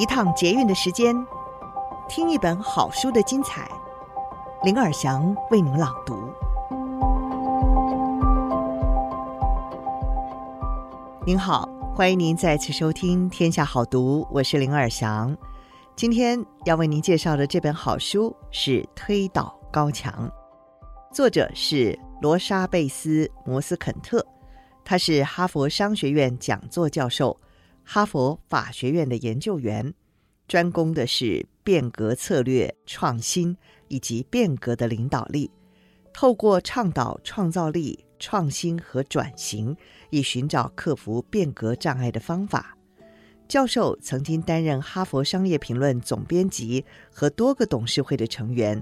一趟捷运的时间，听一本好书的精彩。林尔祥为您朗读。您好，欢迎您再次收听《天下好读》，我是林尔祥。今天要为您介绍的这本好书是《推倒高墙》，作者是罗莎贝斯·摩斯肯特，他是哈佛商学院讲座教授。哈佛法学院的研究员，专攻的是变革策略、创新以及变革的领导力。透过倡导创造力、创新和转型，以寻找克服变革障碍的方法。教授曾经担任《哈佛商业评论》总编辑和多个董事会的成员，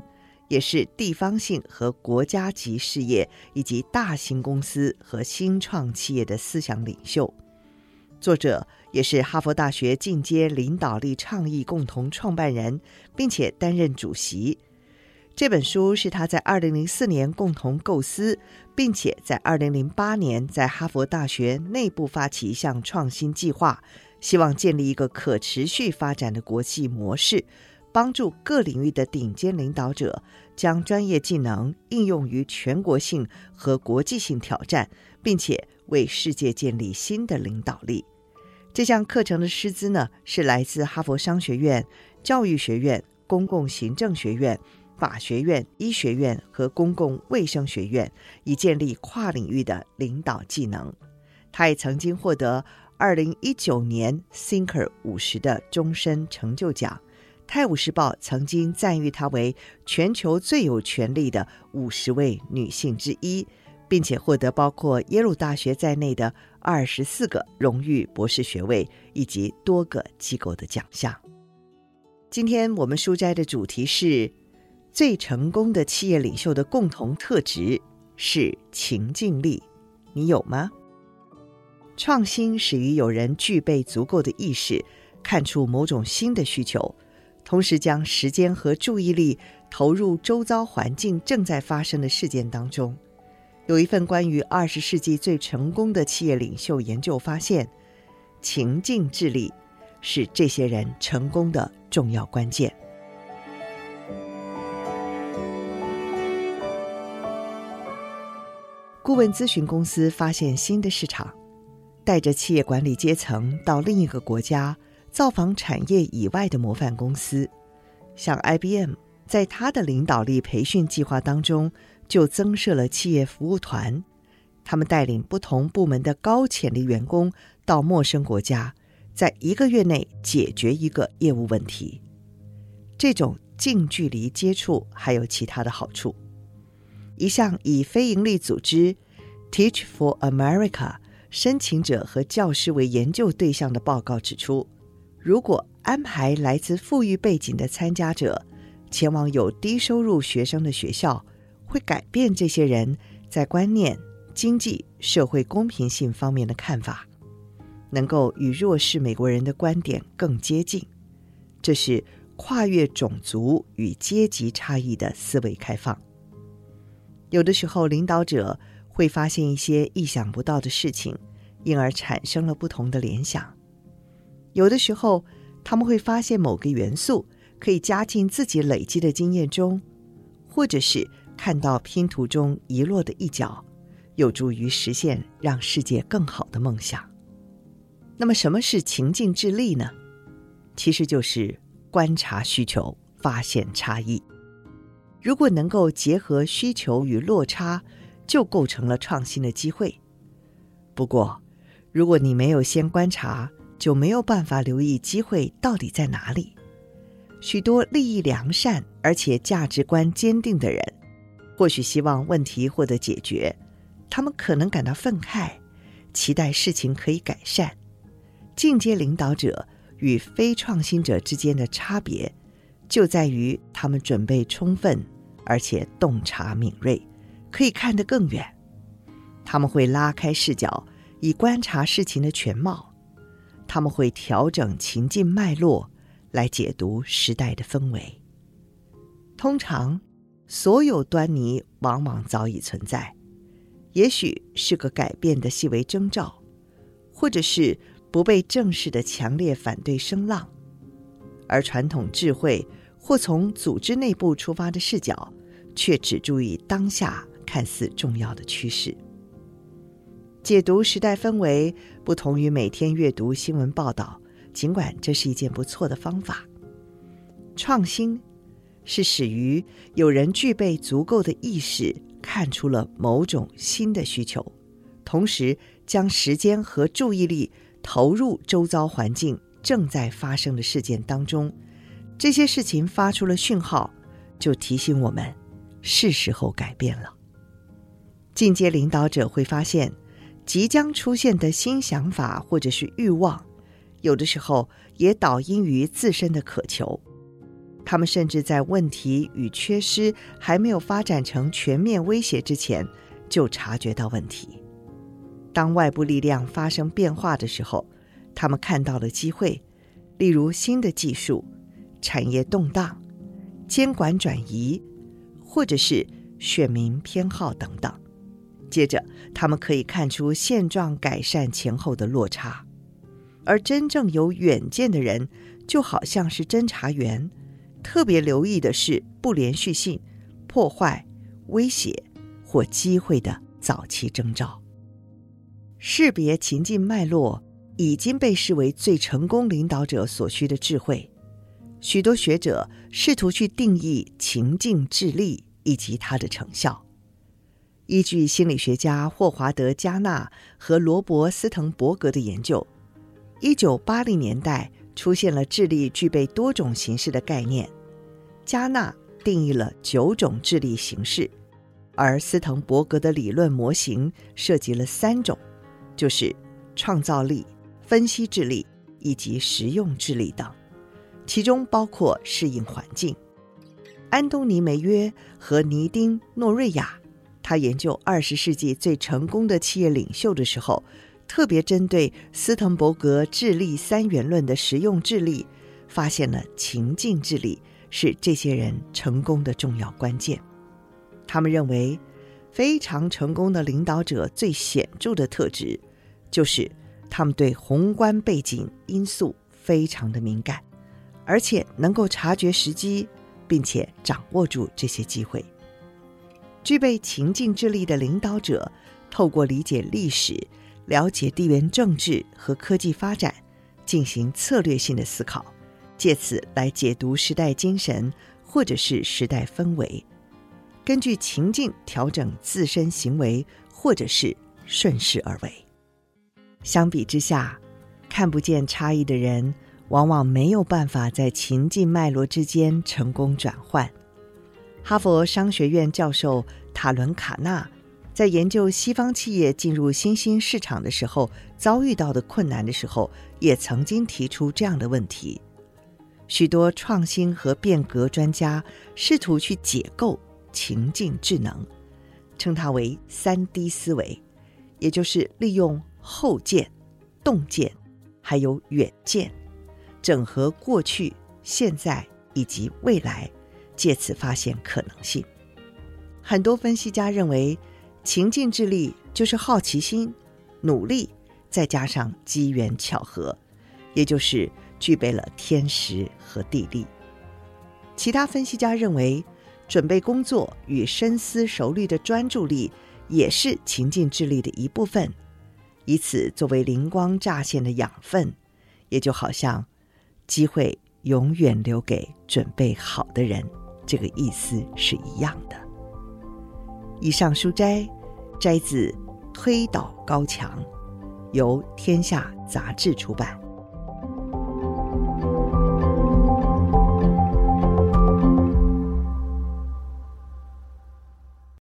也是地方性和国家级事业以及大型公司和新创企业的思想领袖。作者也是哈佛大学进阶领导力倡议共同创办人，并且担任主席。这本书是他在二零零四年共同构思，并且在二零零八年在哈佛大学内部发起一项创新计划，希望建立一个可持续发展的国际模式，帮助各领域的顶尖领导者将专业技能应用于全国性和国际性挑战，并且。为世界建立新的领导力。这项课程的师资呢，是来自哈佛商学院、教育学院、公共行政学院、法学院、医学院和公共卫生学院，以建立跨领域的领导技能。他也曾经获得二零一九年 Thinker 五十的终身成就奖。《泰晤士报》曾经赞誉他为全球最有权力的五十位女性之一。并且获得包括耶鲁大学在内的二十四个荣誉博士学位以及多个机构的奖项。今天我们书斋的主题是：最成功的企业领袖的共同特质是情境力，你有吗？创新始于有人具备足够的意识，看出某种新的需求，同时将时间和注意力投入周遭环境正在发生的事件当中。有一份关于二十世纪最成功的企业领袖研究发现，情境智力是这些人成功的重要关键。顾问咨询公司发现新的市场，带着企业管理阶层到另一个国家造访产业以外的模范公司，像 IBM，在他的领导力培训计划当中。就增设了企业服务团，他们带领不同部门的高潜力员工到陌生国家，在一个月内解决一个业务问题。这种近距离接触还有其他的好处。一项以非营利组织 Teach for America 申请者和教师为研究对象的报告指出，如果安排来自富裕背景的参加者前往有低收入学生的学校，会改变这些人在观念、经济、社会公平性方面的看法，能够与弱势美国人的观点更接近。这是跨越种族与阶级差异的思维开放。有的时候，领导者会发现一些意想不到的事情，因而产生了不同的联想。有的时候，他们会发现某个元素可以加进自己累积的经验中，或者是。看到拼图中遗落的一角，有助于实现让世界更好的梦想。那么，什么是情境智力呢？其实就是观察需求，发现差异。如果能够结合需求与落差，就构成了创新的机会。不过，如果你没有先观察，就没有办法留意机会到底在哪里。许多利益良善而且价值观坚定的人，或许希望问题获得解决，他们可能感到愤慨，期待事情可以改善。进阶领导者与非创新者之间的差别，就在于他们准备充分，而且洞察敏锐，可以看得更远。他们会拉开视角，以观察事情的全貌。他们会调整情境脉络，来解读时代的氛围。通常。所有端倪往往早已存在，也许是个改变的细微征兆，或者是不被正视的强烈反对声浪，而传统智慧或从组织内部出发的视角，却只注意当下看似重要的趋势。解读时代氛围，不同于每天阅读新闻报道，尽管这是一件不错的方法。创新是始于有人具备足够的意识，看出了某种新的需求，同时将时间和注意力投入周遭环境正在发生的事件当中。这些事情发出了讯号，就提醒我们是时候改变了。进阶领导者会发现，即将出现的新想法或者是欲望，有的时候也导因于自身的渴求。他们甚至在问题与缺失还没有发展成全面威胁之前，就察觉到问题。当外部力量发生变化的时候，他们看到了机会，例如新的技术。产业动荡、监管转移，或者是选民偏好等等。接着，他们可以看出现状改善前后的落差。而真正有远见的人，就好像是侦查员，特别留意的是不连续性、破坏、威胁或机会的早期征兆。识别情境脉络已经被视为最成功领导者所需的智慧。许多学者试图去定义情境智力以及它的成效。依据心理学家霍华德·加纳和罗伯·斯滕伯格的研究，一九八零年代出现了智力具备多种形式的概念。加纳定义了九种智力形式，而斯滕伯格的理论模型涉及了三种，就是创造力、分析智力以及实用智力等。其中包括适应环境。安东尼·梅约和尼丁·诺瑞亚，他研究二十世纪最成功的企业领袖的时候，特别针对斯滕伯格智力三元论的实用智力，发现了情境智力是这些人成功的重要关键。他们认为，非常成功的领导者最显著的特质，就是他们对宏观背景因素非常的敏感。而且能够察觉时机，并且掌握住这些机会。具备情境智力的领导者，透过理解历史、了解地缘政治和科技发展，进行策略性的思考，借此来解读时代精神或者是时代氛围，根据情境调整自身行为，或者是顺势而为。相比之下，看不见差异的人，往往没有办法在情境脉络之间成功转换。哈佛商学院教授塔伦卡纳在研究西方企业进入新兴市场的时候遭遇到的困难的时候，也曾经提出这样的问题。许多创新和变革专家试图去解构情境智能，称它为三 D 思维，也就是利用后见、洞见，还有远见。整合过去、现在以及未来，借此发现可能性。很多分析家认为，情境智力就是好奇心、努力，再加上机缘巧合，也就是具备了天时和地利。其他分析家认为，准备工作与深思熟虑的专注力也是情境智力的一部分，以此作为灵光乍现的养分，也就好像。机会永远留给准备好的人，这个意思是一样的。以上书摘摘自《推倒高墙》，由天下杂志出版。